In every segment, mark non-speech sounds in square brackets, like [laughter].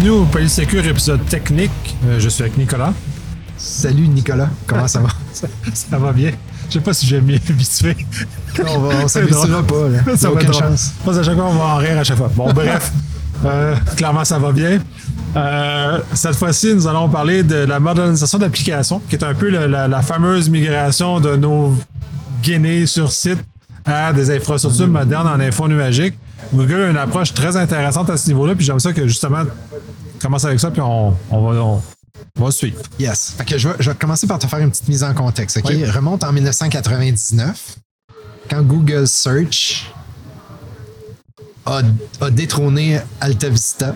Bienvenue au Polysécure épisode technique. Euh, je suis avec Nicolas. Salut Nicolas, comment ça va? [laughs] ça, ça va bien. Je sais pas si j'ai mis habitué. on va, on [laughs] s'habituera pas. Là. Ça va aucune chance. Pas à chaque fois, on va en rire à chaque fois. Bon, bref. [laughs] Euh, clairement, ça va bien. Euh, cette fois-ci, nous allons parler de la modernisation d'applications, qui est un peu la, la fameuse migration de nos guinées sur site à des infrastructures modernes en info nuagique. Google a une approche très intéressante à ce niveau-là, puis j'aime ça que justement, commence avec ça, puis on, on va, on, on va suivre. Yes. Fait que je, vais, je vais commencer par te faire une petite mise en contexte. OK? Oui. Remonte en 1999, quand Google Search a, a détrôné Alta Vista.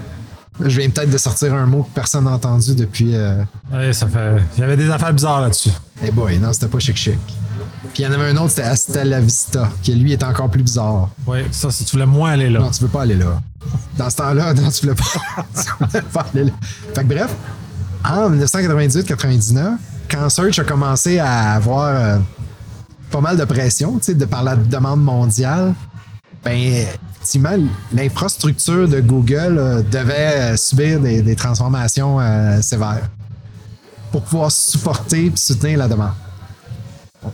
Je viens peut-être de sortir un mot que personne n'a entendu depuis. Euh... Ouais, ça fait. Il y avait des affaires bizarres là-dessus. Hey boy, non, c'était pas chic chic. Puis il y en avait un autre, c'était Hasta la Vista, qui lui est encore plus bizarre. Oui, ça, si tu voulais moins aller là. Non, tu veux pas aller là. Dans ce temps-là, non, tu voulais pas, [laughs] tu voulais pas aller là. Fait que bref, en 1998-99, quand Search a commencé à avoir euh, pas mal de pression, tu sais, de par la demande mondiale, ben, effectivement, l'infrastructure de Google euh, devait euh, subir des, des transformations euh, sévères pour pouvoir supporter et soutenir la demande.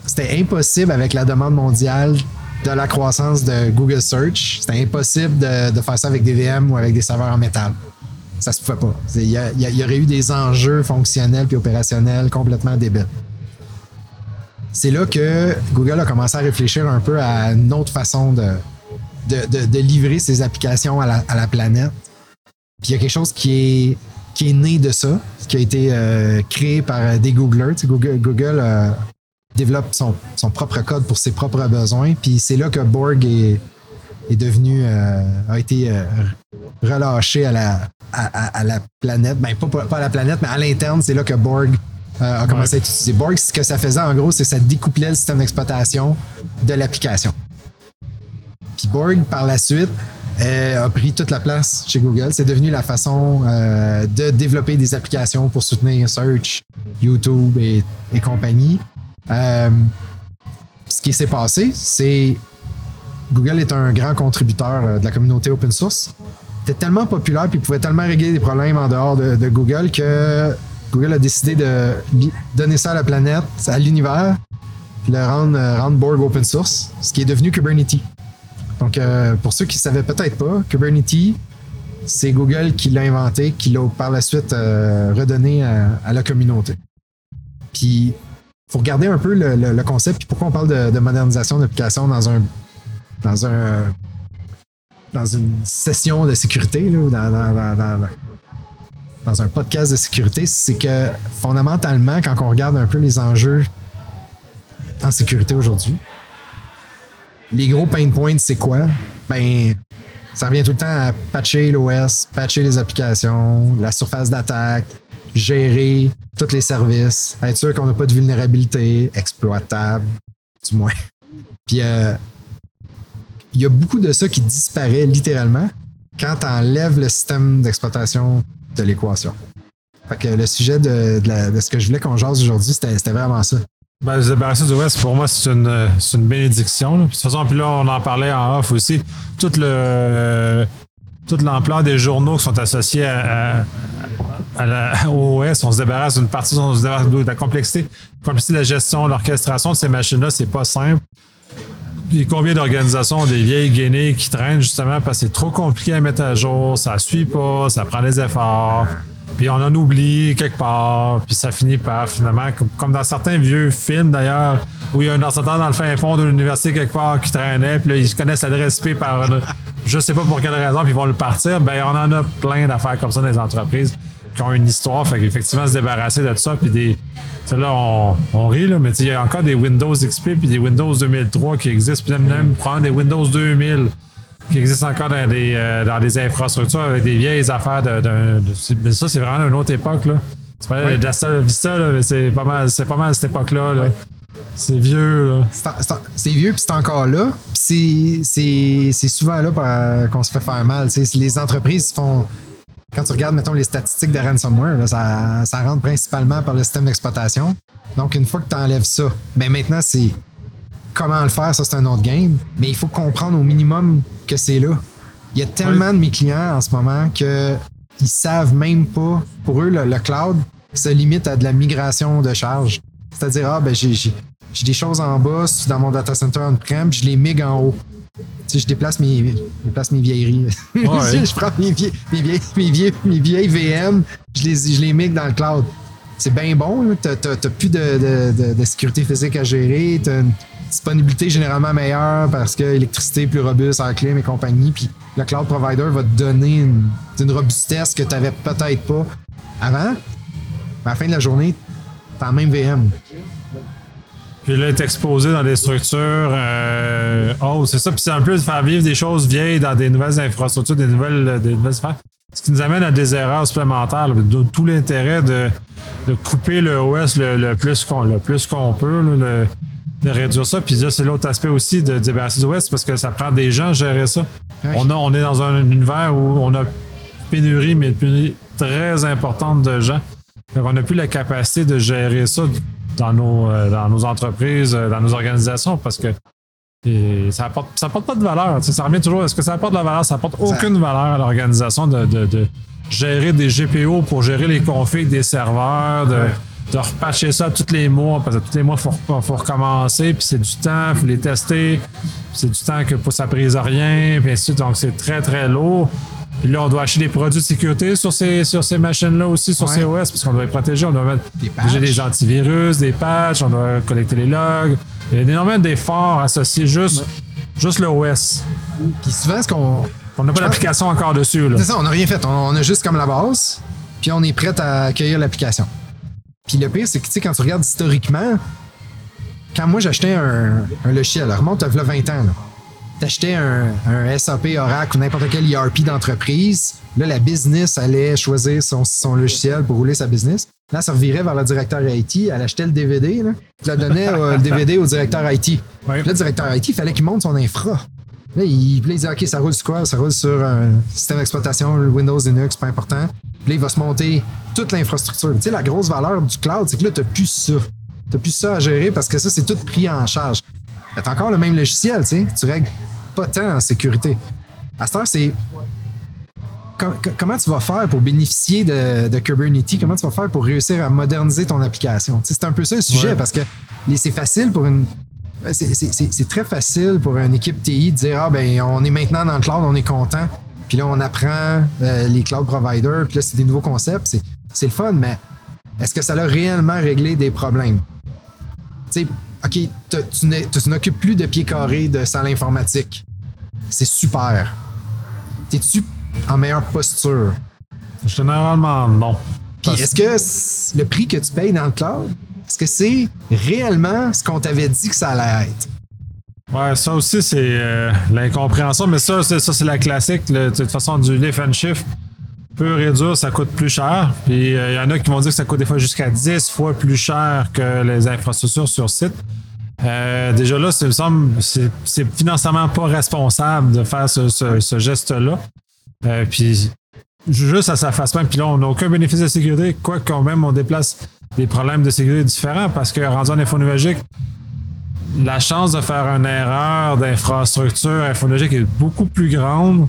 C'était impossible avec la demande mondiale de la croissance de Google Search. C'était impossible de, faire ça avec des VM ou avec des serveurs en métal. Ça se pouvait pas. Il y, aurait eu des enjeux fonctionnels puis opérationnels complètement débiles. C'est là que Google a commencé à réfléchir un peu à une autre façon de, livrer ses applications à la, planète. Puis il y a quelque chose qui est, né de ça, qui a été euh, créé par des Googlers. Google, Google euh, développe son, son propre code pour ses propres besoins. Puis c'est là que Borg est, est devenu, euh, a été euh, relâché à la, à, à- à la planète. Ben, pas, pas à la planète, mais à l'interne, c'est là que Borg euh, a commencé à être utilisé. Borg, ce que ça faisait en gros, c'est que ça découplait le système d'exploitation de l'application. Puis Borg, par la suite, euh, a pris toute la place chez Google. C'est devenu la façon euh, de développer des applications pour soutenir Search, YouTube et, et compagnie. Euh, ce qui s'est passé, c'est Google est un grand contributeur euh, de la communauté open source. Il était tellement populaire puis pouvait tellement régler des problèmes en dehors de, Google que Google a décidé de donner ça à la planète, à l'univers, puis le rendre, euh, rendre Borg open source, ce qui est devenu Kubernetes. Donc, pour ceux qui ne savaient peut-être pas, Kubernetes, c'est Google qui l'a inventé, qui l'a par la suite redonné à, à la communauté. Puis, faut regarder un peu le, concept, puis pourquoi on parle de, de modernisation d'application dans un dans un dans une session de sécurité, là, ou dans- dans un podcast de sécurité, c'est que fondamentalement, quand on regarde un peu les enjeux en sécurité aujourd'hui, les gros pain points, c'est quoi? Ben, ça revient tout le temps à patcher l'OS, patcher les applications, la surface d'attaque, gérer tous les services, être sûr qu'on n'a pas de vulnérabilité exploitable, du moins. Puis, euh, il y a beaucoup de ça qui disparaît littéralement quand tu enlèves le système d'exploitation de l'équation. Fait que le sujet de, la- ce que je voulais qu'on jase aujourd'hui, c'était vraiment ça. Ben, se débarrasser du West, pour moi, c'est une, bénédiction. de toute façon, puis là, on en parlait en off aussi. Tout le, toute l'ampleur des journaux qui sont associés à, la, [laughs] OS, on se débarrasse d'une partie, on se débarrasse de la complexité. La complexité de la gestion, l'orchestration de ces machines-là, c'est pas simple. Puis combien d'organisations ont des vieilles guinées qui traînent justement parce que c'est trop compliqué à mettre à jour, ça suit pas, ça prend des efforts. Puis on en oublie quelque part, puis ça finit par finalement, comme, dans certains vieux films d'ailleurs, où il y a un ordinateur dans le fin fond de l'université quelque part qui traînait, puis là ils connaissent l'adresse IP par je sais pas pour quelle raison, puis ils vont le partir. Ben on en a plein d'affaires comme ça dans les entreprises qui ont une histoire, fait qu'effectivement se débarrasser de ça, puis des. Là, on, on rit, là, mais il y a encore des Windows XP puis des Windows 2003 qui existent, puis même, même prendre des Windows 2000 qui existent encore dans des, euh, dans des infrastructures avec des vieilles affaires de. de- de- c'est- mais ça, c'est vraiment une autre époque. Là. C'est pas de la Vista, là, mais c'est pas mal, c'est pas mal cette époque-là. là. C'est vieux. Là. C'est en- c'est en- C'est vieux, puis c'est encore là. Puis c'est- c'est c'est souvent là par- qu'on se fait faire mal. tu sais. Les entreprises font. Quand tu regardes, mettons, les statistiques de ransomware, là, ça, ça rentre principalement par le système d'exploitation. Donc, une fois que tu enlèves ça, ben maintenant, c'est comment le faire, ça, c'est un autre game. Mais il faut comprendre au minimum que c'est là. Il y a tellement de mes clients en ce moment que ils savent même pas. Pour eux, le, le cloud se limite à de la migration de charge. C'est-à-dire, ah, ben, j'ai, j'ai, des choses en bas dans mon data center on-prem, puis je les migre en haut. Tu sais, je déplace mes, je déplace mes vieilleries. Ouais. [laughs] je prends mes vieilles, mes vieilles, mes vieilles, mes vieilles VM, je les, je les migre dans le cloud. C'est bien bon, t'as- t'as plus de, de, de- de sécurité physique à gérer, une disponibilité généralement meilleure parce que l'électricité est plus robuste, en clim et compagnie, puis le cloud provider va te donner une, une robustesse que tu n'avais peut-être pas avant. Mais à la fin de la journée, t'as la même VM. Puis là, être exposé dans des structures euh, oh, c'est ça. Puis c'est un peu de faire vivre des choses vieilles dans des nouvelles infrastructures, des nouvelles, des nouvelles sphères. Ce qui nous amène à des erreurs supplémentaires. là. Tout l'intérêt de, de couper le OS le, plus qu'on le plus qu'on peut, là, de réduire ça. Puis là, c'est l'autre aspect aussi de débarrasser du OS parce que ça prend des gens à gérer ça. On, a, on est dans un univers où on a pénurie, mais une pénurie très importante de gens. Donc, on n'a plus la capacité de gérer ça dans nos, euh, dans nos entreprises, euh, dans nos organisations, parce que et ça apporte, ça apporte pas de valeur. Tu sais, ça revient toujours. Est-ce que ça apporte de la valeur? Ça apporte aucune valeur à l'organisation de, de- de gérer des GPO pour gérer les configs des serveurs, de, de repatcher ça tous les mois, parce que tous les mois, il faut, faut recommencer, puis c'est du temps, il faut les tester, puis c'est du temps que ça prise à rien, puis ainsi de suite. Donc c'est très, très lourd. Puis là, on doit acheter des produits de sécurité sur ces, sur ces machines-là aussi, sur Ouais. ces OS, parce qu'on doit les protéger. On doit mettre Des déjà des antivirus, des patchs, on doit collecter les logs. Il y a énormément d'efforts associés juste, juste le OS. Puis souvent, ce qu'on. On n'a pas d'application encore dessus. Là. C'est ça, on n'a rien fait. On, on a juste comme la base, puis on est prêt à accueillir l'application. Puis le pire, c'est que tu sais, quand tu regardes historiquement, quand moi j'achetais un, un logiciel, remonte à v'là 20 ans, là. T'achetais un, un SAP, Oracle ou n'importe quel ERP d'entreprise. Là, la business allait choisir son, son logiciel pour rouler sa business. Là, ça revirait vers le directeur IT. Elle achetait le DVD. Là. Elle donnait euh, le DVD au directeur IT. Puis là, le directeur IT, il fallait qu'il monte son infra. Là, il, puis là, il disait, OK, ça roule sur quoi? Ça roule sur un système d'exploitation, Windows, Linux, pas important. Puis là, il va se monter toute l'infrastructure. Tu sais, la grosse valeur du cloud, c'est que là, tu n'as plus ça. Tu plus ça à gérer parce que ça, c'est tout pris en charge. Tu encore le même logiciel, tu sais. Tu règles pas tant en sécurité. À cette heure, c'est com- com- comment tu vas faire pour bénéficier de, de Kubernetes? Comment tu vas faire pour réussir à moderniser ton application? Tu sais, C'est un peu ça le sujet Ouais. parce que c'est facile pour une. c'est très facile pour une équipe TI de dire Ah, ben, on est maintenant dans le cloud, on est content. Puis là, on apprend euh, les cloud providers, puis là, c'est des nouveaux concepts. C'est- C'est le fun, mais est-ce que ça a réellement réglé des problèmes? Tu sais, OK, tu n'occupes plus de pieds carrés de salle informatique. C'est super. T'es-tu en meilleure posture? Généralement, non. Puis est-ce que le prix que tu payes dans le cloud, est-ce que c'est réellement ce qu'on t'avait dit que ça allait être? Ouais, ça aussi, c'est euh, l'incompréhension. Mais ça, c'est, ça, c'est la classique. de toute façon, du lift and shift peut réduire, ça coûte plus cher. Puis euh, il y en a qui vont dire que ça coûte des fois jusqu'à 10 fois plus cher que les infrastructures sur site. Euh, déjà là, ça me semble, c'est, c'est financièrement pas responsable de faire ce, ce- ce geste-là. Euh, puis juste à sa face même, puis là, on n'a aucun bénéfice de sécurité, quoi quand même on déplace des problèmes de sécurité différents parce que rendu en info la chance de faire une erreur d'infrastructure infonologique est beaucoup plus grande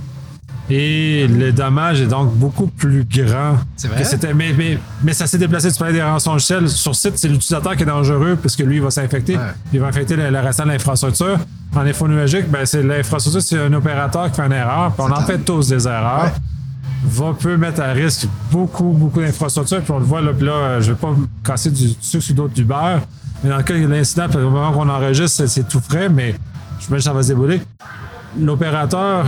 et le dommage est donc beaucoup plus grand. C'est vrai? que c'était- mais, mais, mais ça s'est déplacé. Tu parlais des rançons logiciels. Sur site, c'est l'utilisateur qui est dangereux parce que lui, il va s'infecter. Ouais. Il va infecter le, le restant de l'infrastructure. En info nuagique, ben, c'est l'infrastructure, c'est un opérateur qui fait une erreur. Puis on en fait tous des erreurs. Ouais. Va peut mettre à risque beaucoup, beaucoup d'infrastructures. Puis on le voit là, puis là euh, je vais pas me casser du sucre sur d'autres du beurre. Mais dans le cas de l'incident, au moment qu'on enregistre, c'est- tout frais, mais je me que ça va se débouler. L'opérateur,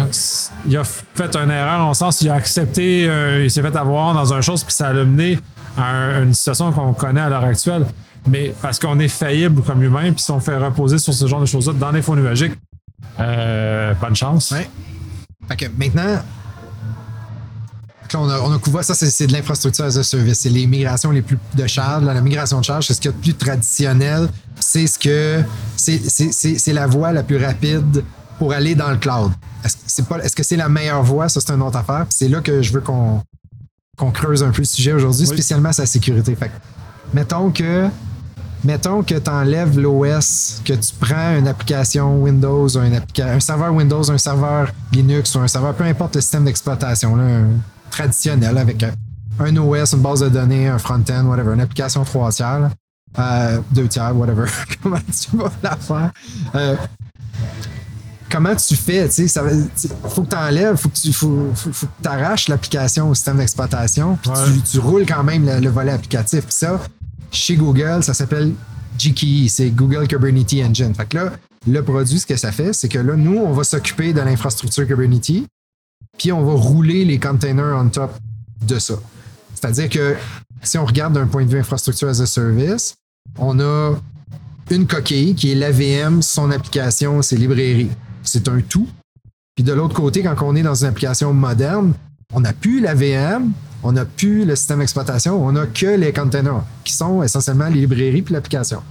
il a fait une erreur en sens, il a accepté, euh, il s'est fait avoir dans un chose, puis ça a mené à un- une situation qu'on connaît à l'heure actuelle. Mais parce qu'on est faillible comme humain, puis si on fait reposer sur ce genre de choses-là dans l'info nuagique, euh, bonne chance. Ouais. Fait que maintenant, là, on, a, on a couvert ça, c'est de l'infrastructure as a service. C'est les migrations les plus de charge. Là, la migration de charge, c'est ce qu'il y a de plus traditionnel. C'est ce que c'est- la voie la plus rapide pour aller dans le cloud. Est-ce que c'est pas est-ce que c'est la meilleure voie? Ça, c'est une autre affaire. C'est là que je veux qu'on creuse un peu le sujet aujourd'hui, Oui. spécialement sa sécurité. Fait que, mettons que mettons que tu enlèves l'OS, que tu prends une application Windows, un, applica- un serveur Windows, un serveur Linux ou un serveur, peu importe le système d'exploitation, un traditionnel avec un, OS, une base de données, un front-end, whatever, une application trois tiers. Euh, deux tiers, whatever. [laughs] Comment tu vas la faire? Euh, comment tu fais? Sais, faut que tu enlèves, faut que tu faut, faut- faut que arraches l'application au système d'exploitation, puis Ouais. tu, tu roules quand même le, le volet applicatif. Puis ça, chez Google, ça s'appelle GKE, c'est Google Kubernetes Engine. Fait que là, le produit, ce que ça fait, c'est que là, nous, on va s'occuper de l'infrastructure Kubernetes, puis on va rouler les containers on top de ça. C'est-à-dire que si on regarde d'un point de vue infrastructure as a service, on a une coquille qui est l'AVM, son application, ses librairies. C'est un tout. Puis de l'autre côté, quand on est dans une application moderne, on n'a plus l'AVM, on n'a plus le système d'exploitation, on n'a que les containers, qui sont essentiellement les librairies puis l'application.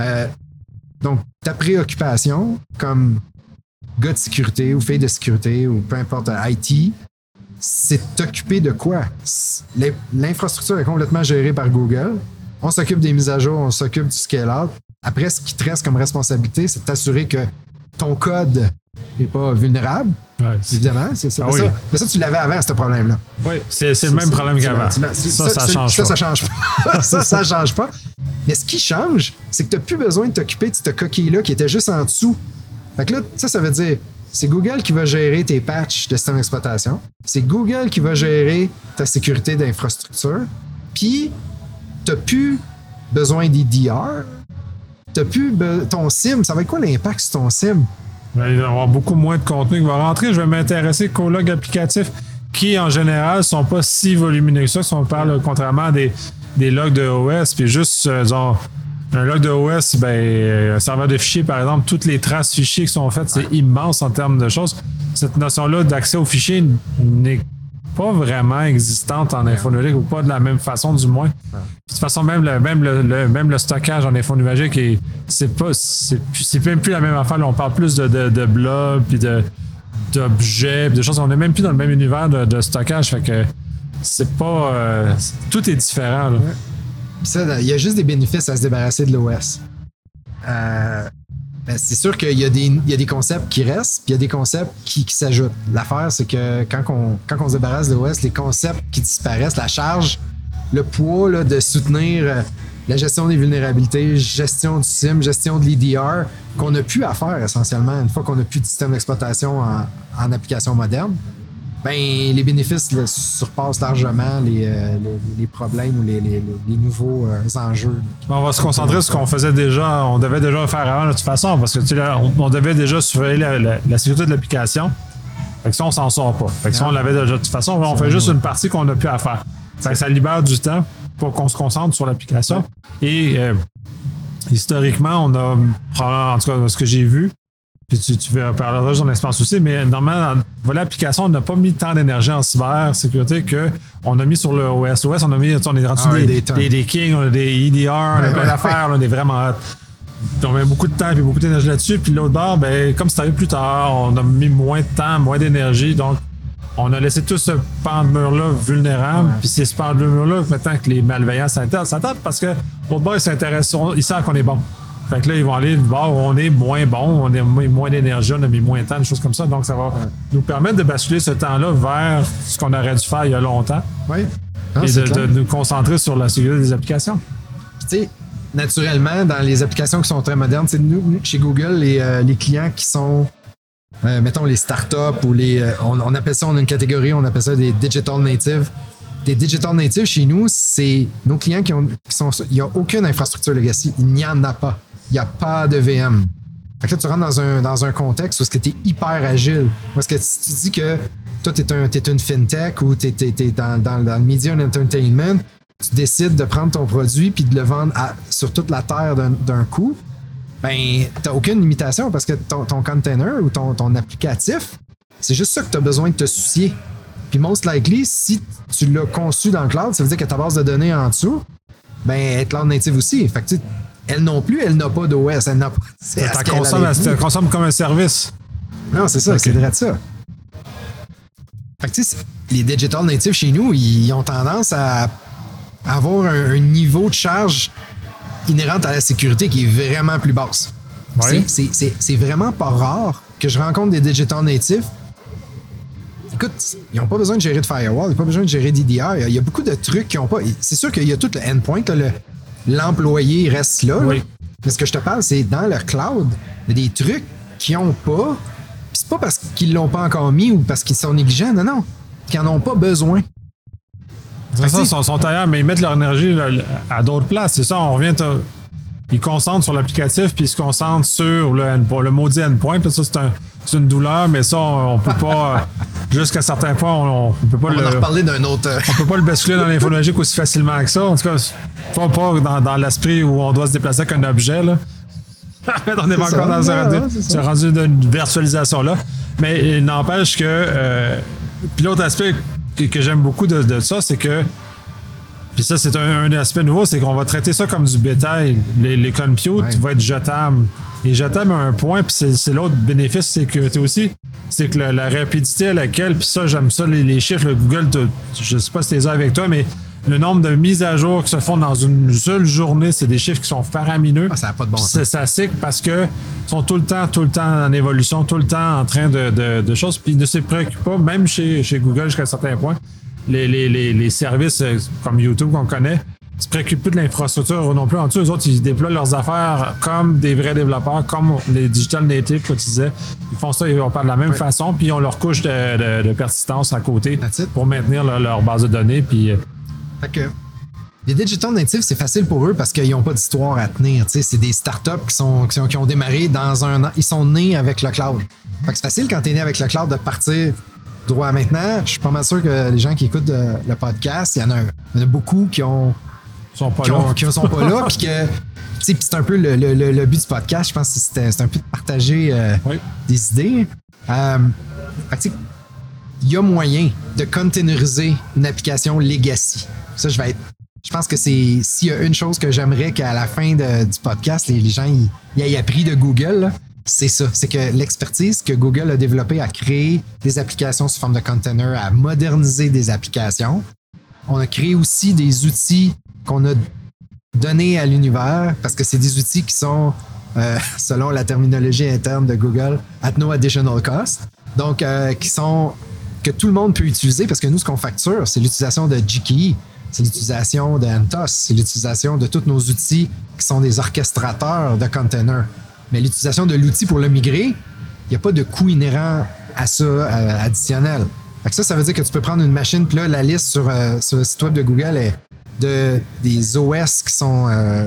Euh, donc, ta préoccupation, comme gars de sécurité ou fille de sécurité ou peu importe, IT, c'est t'occuper de quoi? L'infrastructure est complètement gérée par Google. On s'occupe des mises à jour, on s'occupe du scale-out. Après, ce qui te reste comme responsabilité, c'est de t'assurer que ton code n'est pas vulnérable, Ouais, évidemment. C'est ça. Ah mais, oui. ça mais ça, tu l'avais avant, ce problème-là. oui, c'est le même Ça, problème qu'avant. tu l'as- Ça, ça change ça, pas. ça change pas. [laughs] ça, ça change pas. Mais ce qui change, c'est que tu n'as plus besoin de t'occuper de cette coquille-là qui était juste en dessous. Fait que là, ça, ça veut dire c'est Google qui va gérer tes patchs de système d'exploitation. C'est Google qui va gérer ta sécurité d'infrastructure. Puis, tu n'as plus besoin des DR. Tu plus ton SIM. Ça va être quoi l'impact sur ton SIM? Ben, Il va y avoir beaucoup moins de contenu qui va rentrer. Je vais m'intéresser qu'aux logs applicatifs qui, en général, sont pas si volumineux que ça. Si on parle contrairement à des, des logs de OS, puis juste, euh, un log de OS, ben, euh, un serveur de fichiers, par exemple, toutes les traces fichiers qui sont faites, c'est immense en termes de choses. Cette notion-là d'accès aux fichiers n'est pas vraiment existante en info numérique ou pas de la même façon, du moins. De toute façon, même le, même le, même le stockage en info est- c'est pas, c'est, même plus la même affaire. On parle plus de, de, blogs, puis de, d'objets, de choses. On n'est même plus dans le même univers de, de stockage. Fait que c'est pas. euh, tout est différent. Là. Il y a juste des bénéfices à se débarrasser de l'OS. Euh, ben, c'est sûr qu'il y, y a des concepts qui restent, puis il y a des concepts qui, s'ajoutent. L'affaire, c'est que quand on, se débarrasse de l'OS, les concepts qui disparaissent, la charge, le poids là, de soutenir euh, la gestion des vulnérabilités, gestion du SIM, gestion de l'EDR, qu'on n'a plus à faire essentiellement une fois qu'on n'a plus de système d'exploitation en application moderne, ben, les bénéfices là, surpassent largement les, euh, les, les problèmes ou les, les- les nouveaux euh, enjeux. On va se concentrer sur ce qu'on faisait déjà, on devait déjà faire avant de toute façon, parce que tu sais, là, on, on devait déjà surveiller la, la- la sécurité de l'application. Fait que ça, on s'en sort pas. Fait que ça, on l'avait déjà de toute façon. On fait juste une partie qu'on n'a plus à faire. Fait que ça libère du temps pour qu'on se concentre sur l'application. Et euh, historiquement, on a, en tout cas, ce que j'ai vu, puis tu, tu vas parler de ton expérience aussi, mais normalement, dans voilà, l'application, on n'a pas mis tant d'énergie en cybersécurité qu'on a mis sur le OS. OS, on a mis, on est rendu Ah des, des des, des kings, on a des EDR, on a plein d'affaires, on est vraiment. On met beaucoup de temps et beaucoup d'énergie là-dessus. Puis l'autre bord, ben, comme c'est arrivé plus tard, on a mis moins de temps, moins d'énergie. Donc, on a laissé tout ce pan de mur-là vulnérable. Puis c'est ce pan de mur-là, maintenant que les malveillants s'intéressent, s'intéressent parce que l'autre bord, ils s'intéressent, ils savent qu'on est bon. Fait que là, ils vont aller bord où on est moins bon, on a moins d'énergie, on a mis moins de temps, des choses comme ça. Donc, ça va nous permettre de basculer ce temps-là vers ce qu'on aurait dû faire il y a longtemps Oui. Non, et c'est de, nous concentrer sur la sécurité des applications. Tu sais, naturellement, dans les applications qui sont très modernes, sais, nous, nous, chez Google, les, euh, les clients qui sont, euh, mettons, les startups ou les. euh, on, on appelle ça, on a une catégorie, on appelle ça des digital natives. Des digital natives chez nous, c'est nos clients qui, ont, qui sont. Il n'y a aucune infrastructure legacy. Il n'y en a pas. Il n'y a pas de VM. Fait que là, tu rentres dans un, dans un contexte où tu es hyper agile. Parce que si tu dis que toi, tu es, une fintech ou tu es, dans, dans, le media and entertainment, tu décides de prendre ton produit puis de le vendre sur toute la terre d'un, coup, ben, tu aucune limitation parce que ton, container ou ton, ton applicatif, c'est juste ça que tu as besoin de te soucier. Puis most likely, si tu l'as conçu dans le cloud, ça veut dire que ta base de données en dessous, ben, est cloud native aussi. Fait que, elle non plus, elle n'a pas d'OS. Elle n'a pas. qu'elle consomme, dire. consomme comme un service. Non, c'est ça, c'est vrai de ça. Fait que, tu sais, c'est- les digital natives chez nous, ils ont tendance à avoir un, un niveau de charge inhérente à la sécurité qui est vraiment plus basse. C'est- vraiment pas rare que je rencontre des digital natives écoute, ils n'ont pas besoin de gérer de firewall, ils n'ont pas besoin de gérer d'IDR. Il y a beaucoup de trucs qui n'ont pas. C'est sûr qu'il y a tout le endpoint, le- l'employé reste là. là. Oui. Mais ce que je te parle, c'est dans le cloud, il y a des trucs qu'ils n'ont pas. Puis c'est pas parce qu'ils l'ont pas encore mis ou parce qu'ils sont négligents, non, non. Qu'ils n'en ont pas besoin. C'est ça, ils sont, sont ailleurs, mais ils mettent leur énergie là, à d'autres places. C'est ça, on revient. Ils concentrent sur l'applicatif, puis ils se concentrent sur le, le maudit endpoint. Puis ça, c'est un- c'est une douleur, mais ça, on, on peut pas. [laughs] Jusqu'à certains points, on, on peut pas On en le. reparler d'un autre. euh, On peut pas le basculer dans l'infologique aussi facilement que ça. En tout cas, pas, pas dans, dans l'esprit où on doit se déplacer avec un objet. Là. [laughs] on n'est pas C'est encore dans ce rendu, d'une virtualisation-là. Mais il n'empêche que. euh, puis l'autre aspect que, que j'aime beaucoup de, de ça, c'est que. Puis ça, c'est un, un aspect nouveau, c'est qu'on va traiter ça comme du bétail. Les, les compute Ouais. vont être jetables. Et jetable à un point, puis c'est, c'est l'autre bénéfice de sécurité aussi, c'est que la, la rapidité à laquelle, puis ça, j'aime ça, les, les chiffres, le Google, je sais pas si t'es avec toi, mais le nombre de mises à jour qui se font dans une seule journée, c'est des chiffres qui sont faramineux. Ah, ça a pas de bon sens. c'est- Ça cycle parce que sont tout le temps, tout le temps en évolution, tout le temps en train de, de, de choses, puis ils ne se préoccupent pas, même chez, chez Google jusqu'à un certain point, les, les, les, les services euh, comme YouTube qu'on connaît, se préoccupent plus de l'infrastructure non plus. En dessous, eux autres, ils déploient leurs affaires comme des vrais développeurs, comme les digital natives que tu disais. Ils font ça, ils vont de la même façon, puis ils ont leur couche de, de, de persistance à côté pour maintenir leur, leur base de données. Puis, euh, Fait que les digital natives, c'est facile pour eux parce qu'ils n'ont pas d'histoire à tenir. C'est des startups qui, sont, qui, sont- qui ont démarré dans un an. Ils sont nés avec le cloud. Fait que c'est facile quand tu es né avec le cloud de partir droit maintenant. Je suis pas mal sûr que les gens qui écoutent euh, le podcast, il y en a, il y en a beaucoup qui ont sont pas qui, là. ont- qui sont pas là. Puis que, c'est un peu le, le- le- le but du podcast. Je pense que c'était c'est un peu de partager euh, Oui. des idées. Euh, il y a moyen de containeriser une application legacy. Ça, je vais être. Je pense que c'est. S'il y a une chose que j'aimerais qu'à la fin de- du podcast, les, les gens y, y aient appris de Google, là, c'est ça. C'est que l'expertise que Google a développée à créer des applications sous forme de container, à moderniser des applications. On a créé aussi des outils qu'on a donnés à l'univers parce que c'est des outils qui sont, euh, [laughs] selon la terminologie interne de Google, at no additional cost. Donc, euh, qui sont que tout le monde peut utiliser parce que nous, ce qu'on facture, c'est l'utilisation de GKE, c'est l'utilisation de NTOS, c'est l'utilisation de tous nos outils qui sont des orchestrateurs de containers. Mais l'utilisation de l'outil pour le migrer, il n'y a pas de coût inhérent à ça euh, additionnel. Fait que ça, ça veut dire que tu peux prendre une machine, puis là, la liste sur, euh, sur le site web de Google est de, des OS qui sont. euh,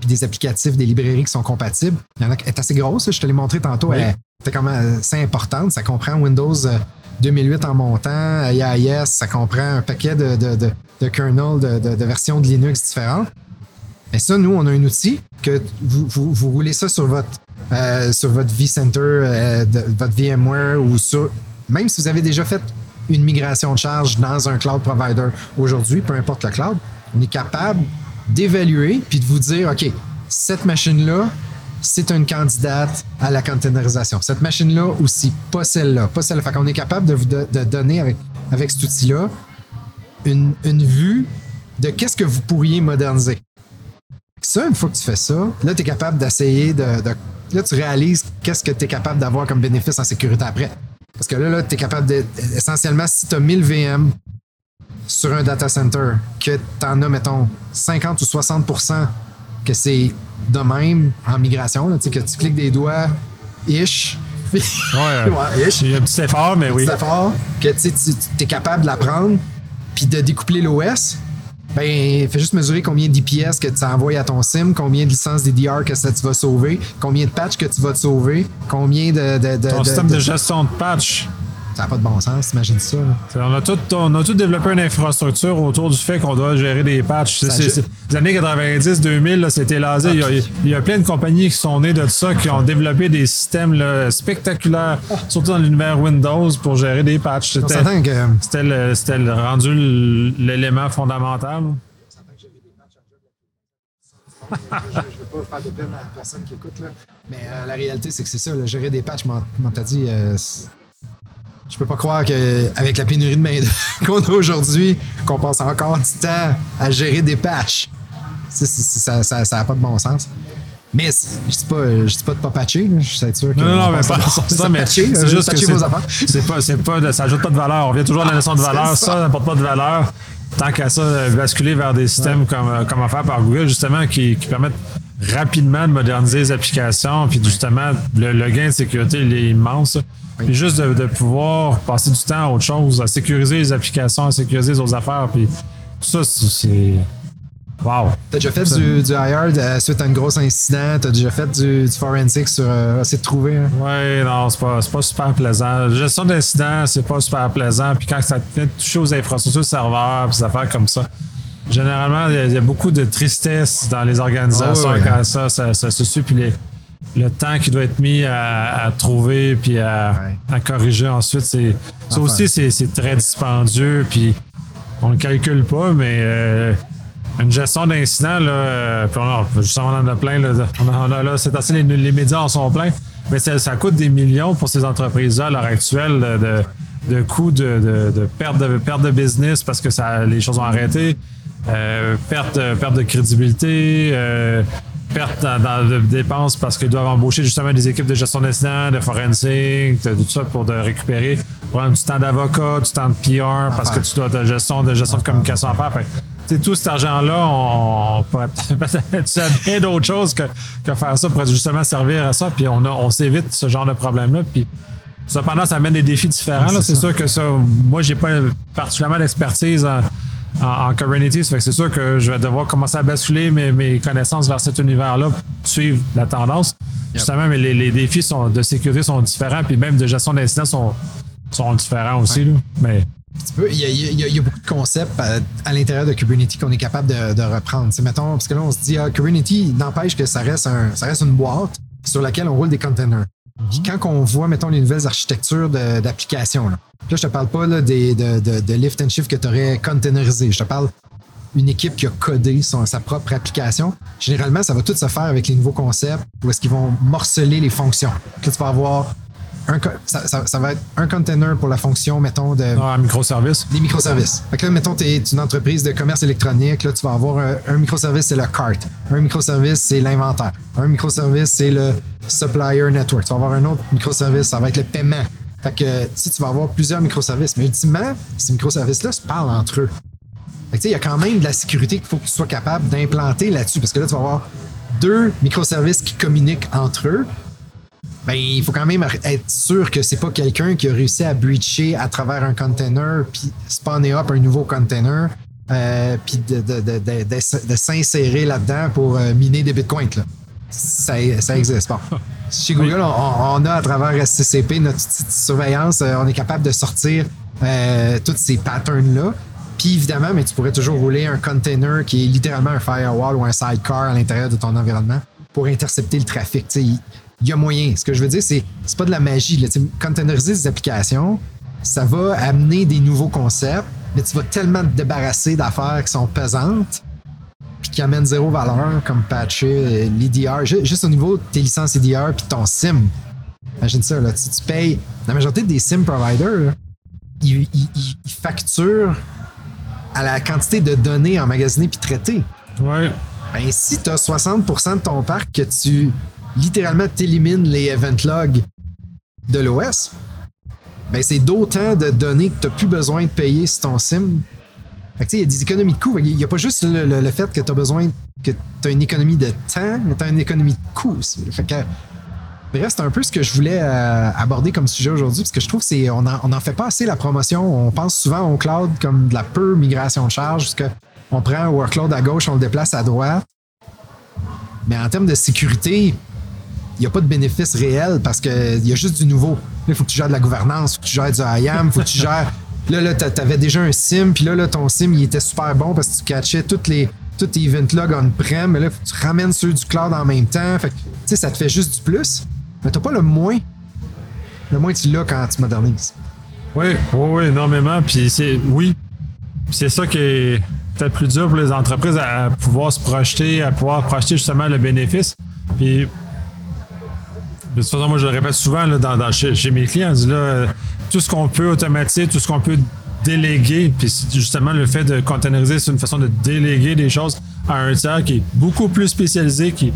puis des applicatifs, des librairies qui sont compatibles. Il y en a qui est assez grosse, je te l'ai montré tantôt. Oui. Elle est quand même assez importante. Ça comprend Windows euh, 2008 en montant, IIS, ça comprend un paquet de, de, de, de kernels, de, de, de versions de Linux différentes. Mais ça, nous, on a un outil que vous, vous, vous roulez ça sur votre, euh, sur votre vCenter, euh, votre VMware ou sur. Même si vous avez déjà fait une migration de charge dans un cloud provider aujourd'hui, peu importe le cloud, on est capable d'évaluer puis de vous dire OK, cette machine-là, c'est une candidate à la containerisation. Cette machine-là aussi, pas celle-là, pas celle-là. Fait qu'on est capable de vous de, de donner avec, avec cet outil-là une, une vue de qu'est-ce que vous pourriez moderniser. Ça, une fois que tu fais ça, là, tu es capable d'essayer de, de- Là, tu réalises qu'est-ce que tu es capable d'avoir comme bénéfice en sécurité après. Parce que là, là tu es capable de. Essentiellement, si tu as 1000 VM sur un data center, que tu en as, mettons, 50 ou 60% que c'est de même en migration, là, que tu cliques des doigts, ish. Ouais, [laughs] Ouais, ish un petit effort, mais oui. c'est fort que tu es capable de la prendre puis de découpler l'OS. Ben, fais juste mesurer combien d'IPS que tu envoies à ton SIM, combien de licences DDR que ça tu vas sauver, combien de patchs que tu vas te sauver, combien de. de, de- Ton de- système de- de gestion de patch. Ça n'a pas de bon sens, imagine ça. là. On a, tout, on a tout développé une infrastructure autour du fait qu'on doit gérer des patchs. C'est- Ça c'est- ju- c'est- les années 90, 2000, là, c'était lasé. Il y, a, il y a plein de compagnies qui sont nées de ça, qui ont développé des systèmes là, spectaculaires, surtout dans l'univers Windows, pour gérer des patchs. C'était que. c'était le, c'était le rendu l'élément fondamental. [laughs] Je veux pas faire de peine à personne qui écoute, là. Mais euh, la réalité, c'est que c'est ça, là, gérer des patchs, m'en m'en t'a dit. euh, je peux pas croire qu'avec la pénurie de main [laughs] qu'on a aujourd'hui, qu'on passe encore du temps à gérer des patchs. C'est- ça n'a ça, ça pas de bon sens. Mais je dis pas, je dis pas de pas patcher, là. je suis sûr que. Non, non, non, on mais pense pas à- [laughs] ça, mais patcher, c'est juste que patcher c'est vos affaires. [laughs] c'est pas, c'est pas de, ça ajoute pas de valeur. On vient toujours à la notion de valeur. ça. Ça, ça n'apporte pas de valeur. Tant qu'à ça, euh, basculer vers des systèmes comme, euh, comme offert par Google, justement, qui, qui permettent rapidement de moderniser les applications, puis justement, le, le gain de sécurité, il est immense. Puis juste de, de pouvoir passer du temps à autre chose, à sécuriser les applications, à sécuriser les autres affaires, puis tout ça, c'est-. Wow! T'as déjà fait du, du IR de- suite à un gros incident, t'as déjà fait du, du forensic sur euh, essayer de trouver. hein? Ouais, non, c'est pas, pas super plaisant. La gestion d'incidents, c'est pas super plaisant. Puis quand ça vient toucher aux infrastructures serveurs, puis des affaires comme ça, généralement, il y a- il y, a beaucoup de tristesse dans les organisations Ah ouais. quand ça, ça, ça se suit. Puis les- le temps qui doit être mis à, à trouver, puis à, Ouais. à corriger ensuite, c'est, ça aussi, c'est, très dispendieux. Puis on le calcule pas, mais euh, une gestion d'incident, là, euh, puis on justement, on en a plein. Là, on a, là, c'est assez, les, les médias en sont pleins, mais ça, ça coûte des millions pour ces entreprises-là à l'heure actuelle de, de, de coûts de, de, de perte de perte de business parce que ça, les choses ont arrêté, euh, perte, de- perte de crédibilité. euh, perte dans, dans de dépenses parce qu'ils doivent embaucher justement des équipes de gestion d'incidents, de forensic, de, tout ça pour de récupérer, prendre du temps d'avocat, du temps de PR parce que tu dois de gestion de gestion de communication à faire. Fait tout cet argent-là, on, pourrait peut-être [laughs] bien d'autres choses que, que faire ça pour justement servir à ça. Puis on, a, on s'évite ce genre de problème-là. Puis cependant, ça amène des défis différents. C'est sûr que ça, moi, j'ai pas particulièrement d'expertise en, en, en Kubernetes. Fait que c'est sûr que je vais devoir commencer à basculer mes, mes connaissances vers cet univers-là pour suivre la tendance. Justement, mais les, les défis sont, de sécurité sont différents, puis même de gestion d'incidents sont, sont différents aussi. Là. Mais Il y, a, il y a- il y a beaucoup de concepts à, à l'intérieur de Kubernetes qu'on est capable de, de reprendre. C'est mettons, parce que là, on se dit, ah, Kubernetes n'empêche que ça reste, un, ça reste une boîte sur laquelle on roule des containers. Puis quand on voit, mettons, les nouvelles architectures d'applications, là, là, je te parle pas là, des, de, de, de lift and shift que tu aurais containerisé. Je te parle une équipe qui a codé son, sa propre application. Généralement, ça va tout se faire avec les nouveaux concepts où est-ce qu'ils vont morceler les fonctions. Là, tu vas avoir un, ça, ça- ça va être un container pour la fonction, mettons, de, en microservice. des microservices. Fait que là, mettons, tu es une entreprise de commerce électronique, là, tu vas avoir un, un microservice, c'est le cart. Un microservice, c'est l'inventaire. Un microservice, c'est le supplier network. Tu vas avoir un autre microservice, ça va être le paiement. Fait que, si tu vas avoir plusieurs microservices, mais ultimement, ces microservices-là se parlent entre eux. Il y a quand même de la sécurité qu'il faut que tu sois capable d'implanter là-dessus, parce que là, tu vas avoir deux microservices qui communiquent entre eux. Ben, il faut quand même être sûr que c'est pas quelqu'un qui a réussi à breacher à travers un container puis spawner up un nouveau container euh, puis de- de s'insérer là-dedans pour euh, miner des bitcoins. Là. Ça, ça existe. Bon. Chez Google, on, a à travers SCCP notre petite surveillance, euh, on est capable de sortir euh, tous ces patterns-là. Puis évidemment, mais tu pourrais toujours rouler un container qui est littéralement un firewall ou un sidecar à l'intérieur de ton environnement pour intercepter le trafic. Il y a moyen. Ce que je veux dire, c'est c'est pas de la magie. Là. Containeriser des applications, ça va amener des nouveaux concepts, mais tu vas tellement te débarrasser d'affaires qui sont pesantes puis qui amènent zéro valeur, comme patcher, ju- juste au niveau de tes licences EDR puis ton SIM. Imagine ça, là, si tu payes. La majorité des SIM providers, là, ils, ils- ils- ils facturent à la quantité de données emmagasinées puis traitées. Ouais. Ben, si tu as 60% de ton parc que tu littéralement t'élimines les event logs de l'OS, ben c'est d'autant de données que tu n'as plus besoin de payer sur ton SIM. Fait que, il y a des économies de coûts. Il n'y a pas juste le, fait que tu as besoin que tu as une économie de temps, mais tu as une économie de coûts aussi. Fait que, bref, c'est un peu ce que je voulais euh, aborder comme sujet aujourd'hui, parce que je trouve que on n'en en fait pas assez la promotion. On pense souvent au cloud comme de la pure migration de charge, parce que on prend un workload à gauche, on le déplace à droite. Mais en termes de sécurité, il n'y a pas de bénéfice réel parce qu'il y a juste du nouveau. Il faut que tu gères de la gouvernance, il faut que tu gères du IAM, il faut que tu gères. Là, là, tu avais déjà un SIM, puis là, là, ton SIM, il était super bon parce que tu catchais toutes les, tous tes event logs on-prem, mais là, tu ramènes ceux du cloud en même temps. Fait tu sais, ça te fait juste du plus, mais tu pas le moins. Le moins, tu l'as quand tu modernises. Oui, oui, oui, énormément. Puis c'est oui. C'est ça qui est peut-être plus dur pour les entreprises à, pouvoir se projeter, à pouvoir projeter justement le bénéfice. Puis de toute façon, moi je le répète souvent dans, chez, chez mes clients, là, tout ce qu'on peut automatiser, tout ce qu'on peut déléguer, puis c'est justement le fait de containeriser, c'est une façon de déléguer des choses à un tiers qui est beaucoup plus spécialisé, qui,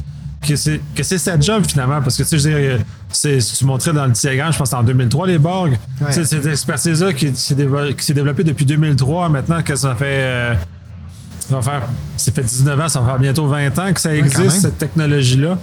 que c'est que c'est sa job finalement. Parce que tu sais je veux dire c'est tu montrais dans le diagramme je pense en 2003 les Ouais. Tu sais, cette expertise là qui s'est développée depuis 2003 maintenant que ça fait euh, ça va faire ça fait 19 ans ça va faire bientôt 20 ans que ça existe cette technologie là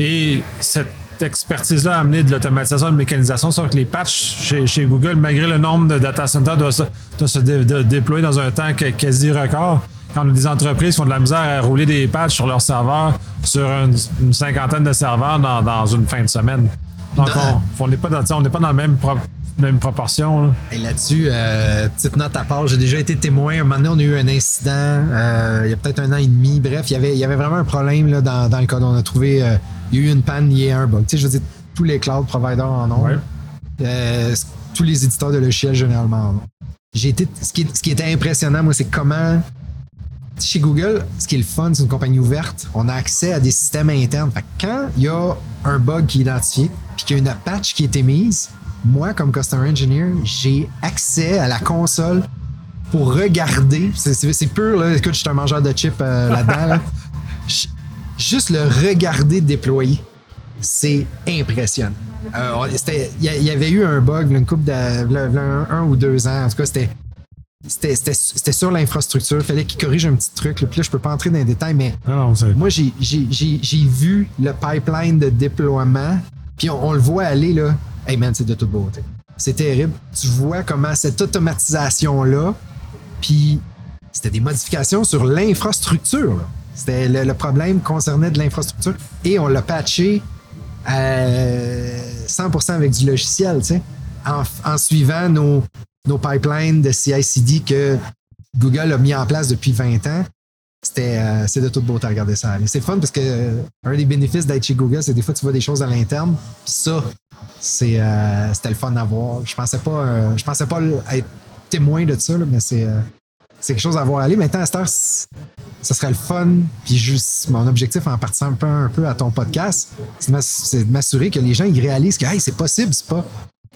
et cette expertise là a amené de l'automatisation de la mécanisation sur que les patchs chez, chez Google malgré le nombre de data centers doivent se, doivent se dé- de- déployer dans un temps quasi record quand on a des entreprises qui ont de la misère à rouler des patchs sur leurs serveurs sur une, une cinquantaine de serveurs dans, dans une fin de semaine. Donc, on on n'est pas, dans- on pas dans même, pro- même proportion. là. Et là-dessus, euh, petite note à part, j'ai déjà été témoin. Un moment donné, on a eu un incident, euh, il y a peut-être un an et demi. Bref, il y avait, il y avait vraiment un problème là, dans, dans le code. On a trouvé, euh, il y a eu une panne liée à un bug. Tu sais, je veux dire, tous les cloud providers en ont. Ouais. Euh, tous les éditeurs de logiciels généralement en ont. J'ai été, ce, qui, ce qui était impressionnant, moi, c'est comment chez Google, ce qui est le fun, c'est une compagnie ouverte. On a accès à des systèmes internes. Fait que quand il y a un bug qui est identifié, puis qu'il y a une patch qui a été mise, moi, comme Customer Engineer, j'ai accès à la console pour regarder. C'est- pur, là. Écoute, je suis un mangeur de chips euh, là-dedans. là. [laughs] Juste le regarder déployer, c'est impressionnant. Euh, Il y, y avait eu un bug, là, une couple de un, un ou deux ans. En tout cas, c'était c'était- c'était c'était sur l'infrastructure. Il fallait qu'ils corrigent un petit truc. là. Puis là, je peux pas entrer dans les détails, mais Non, non, moi, j'ai- j'ai j'ai- j'ai vu le pipeline de déploiement, puis on, on le voit aller, là. Hey man, c'est de toute beauté. C'est terrible. Tu vois comment cette automatisation-là, puis c'était des modifications sur l'infrastructure. C'était le, problème concernait de l'infrastructure. Et on l'a patché à 100% avec du logiciel, tu sais, en, suivant nos, nos pipelines de CI/CD que Google a mis en place depuis 20 ans. C'était euh, de toute beauté à regarder ça. C'est fun parce que euh, un des bénéfices d'être chez Google, c'est des fois tu vois des choses à l'interne. Ça, euh, c'était le fun à voir. Je pensais pas euh, je pensais pas être témoin de ça, mais c'est euh, c'est quelque chose à voir aller. Maintenant, à cette heure, c- ça serait le fun. Puis juste mon objectif en participant un peu à ton podcast, c'est de m'assurer que les gens ils réalisent que hey, c'est possible, c'est pas.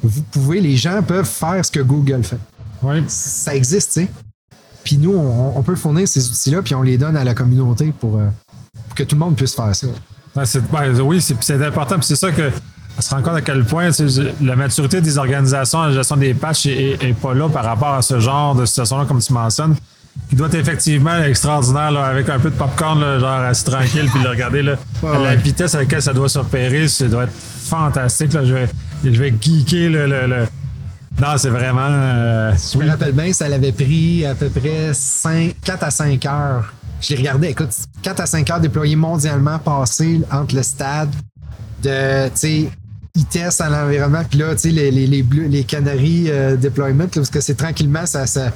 Vous pouvez, les gens peuvent faire ce que Google fait Ouais. ça existe, tu sais. Puis nous, on, on peut fournir ces outils-là, puis on les donne à la communauté pour, euh, pour que tout le monde puisse faire ça. Ouais, ben, oui, c'est important. Puis c'est ça que on se rend compte à quel point tu sais, la maturité des organisations, la gestion des patchs est, est- est pas là par rapport à ce genre de situation-là, comme tu mentionnes, qui doit être effectivement extraordinaire, là, avec un peu de popcorn, là, genre assis tranquille, puis le regarder là, Ouais, la vitesse à laquelle ça doit s'opérer, ça doit être fantastique. Là. Je, vais, je vais geeker le. le- le- Non, c'est vraiment. euh, Je me rappelle bien, ça l'avait pris à peu près 5, 4 à 5 heures. Je l'ai regardé, écoute, 4 à 5 heures déployés mondialement passés entre le stade de, tu sais, ITES à l'environnement, puis là, tu sais, les, les, les, bleus- les canaries euh, deployment, là, parce que c'est tranquillement, ça, ça,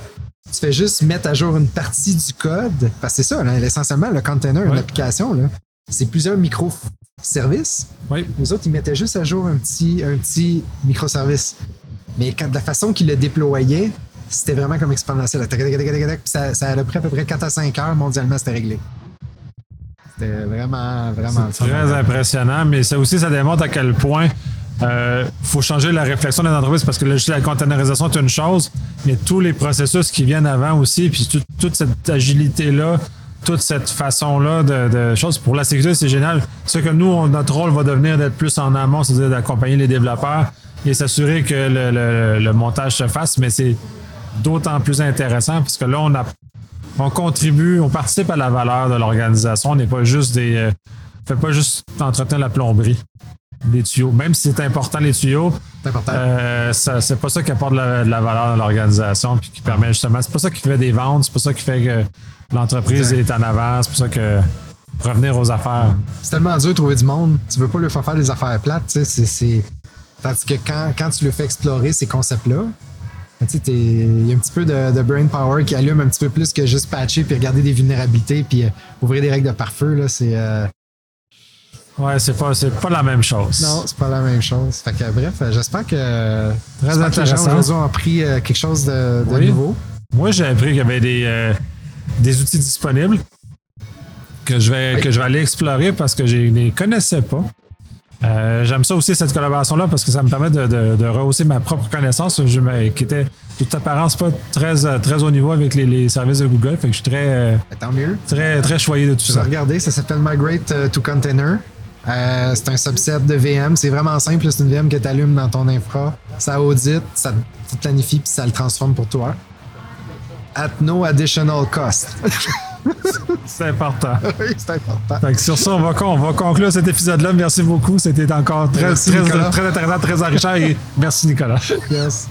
tu fais juste mettre à jour une partie du code. Parce que c'est ça, là, essentiellement, le container, une application, là, c'est plusieurs microservices. oui. Les autres, ils mettaient juste à jour un petit, un petit microservice. Mais quand, de la façon qu'ils le déployaient, c'était vraiment comme exponentiel. Ça, ça a pris à peu près 4 à 5 heures mondialement, c'était réglé. C'était vraiment, vraiment fun. Très impressionnant, mais ça aussi, ça démontre à quel point il faut changer la réflexion des entreprises parce que le- la containerisation est une chose, mais tous les processus qui viennent avant aussi, puis tout- toute cette agilité-là, toute cette façon-là de, de choses pour la sécurité, c'est génial. Ce que nous, notre rôle va devenir d'être plus en amont, c'est-à-dire d'accompagner les développeurs et s'assurer que le, le- le montage se fasse, mais c'est d'autant plus intéressant parce que là, on a on contribue, on participe à la valeur de l'organisation. On n'est pas juste des. euh, on fait pas juste entretenir la plomberie, les tuyaux. Même si c'est important les tuyaux, C'est euh, pas ça qui apporte de la, de la valeur à l'organisation puis qui permet justement. C'est pas ça qui fait des ventes, c'est pas ça qui fait que l'entreprise est en avance, c'est pour ça que revenir aux affaires. C'est tellement dur de trouver du monde. Tu veux pas leur faire faire des affaires plates, tu sais. c'est- Tandis que quand, quand tu le fais explorer ces concepts-là, il y a un petit peu de, de brain power qui allume un petit peu plus que juste patcher puis regarder des vulnérabilités puis euh, ouvrir des règles de pare-feu. Là, c'est, euh, Ouais, c'est pas, c'est pas la même chose. Non, c'est pas la même chose. Fait que, bref, j'espère que, Très que les gens ont appris euh, quelque chose de, de Oui. nouveau. Moi, j'ai appris qu'il y avait des, euh, des outils disponibles que je, vais, Oui. que je vais aller explorer parce que je ne les connaissais pas. Euh, J'aime ça aussi, cette collaboration-là, parce que ça me permet de, de- de rehausser ma propre connaissance, je, qui était, toute apparence, pas très, très haut niveau avec les, les services de Google. Fait que je suis très, euh, que Tant mieux. très, très choyé de tout ça. regarder, ça s'appelle Migrate to Container. Euh, c'est un subset de VM. C'est vraiment simple. C'est une VM que tu allumes dans ton infra. Ça audite, ça te planifie, puis ça le transforme pour toi. At no additional cost. [laughs] C'est important. [laughs] oui, c'est important. Fait que sur ça, on va, on va conclure cet épisode-là. Merci beaucoup. C'était encore très, Merci, très, très intéressant, très enrichissant. Et merci, Nicolas. Yes.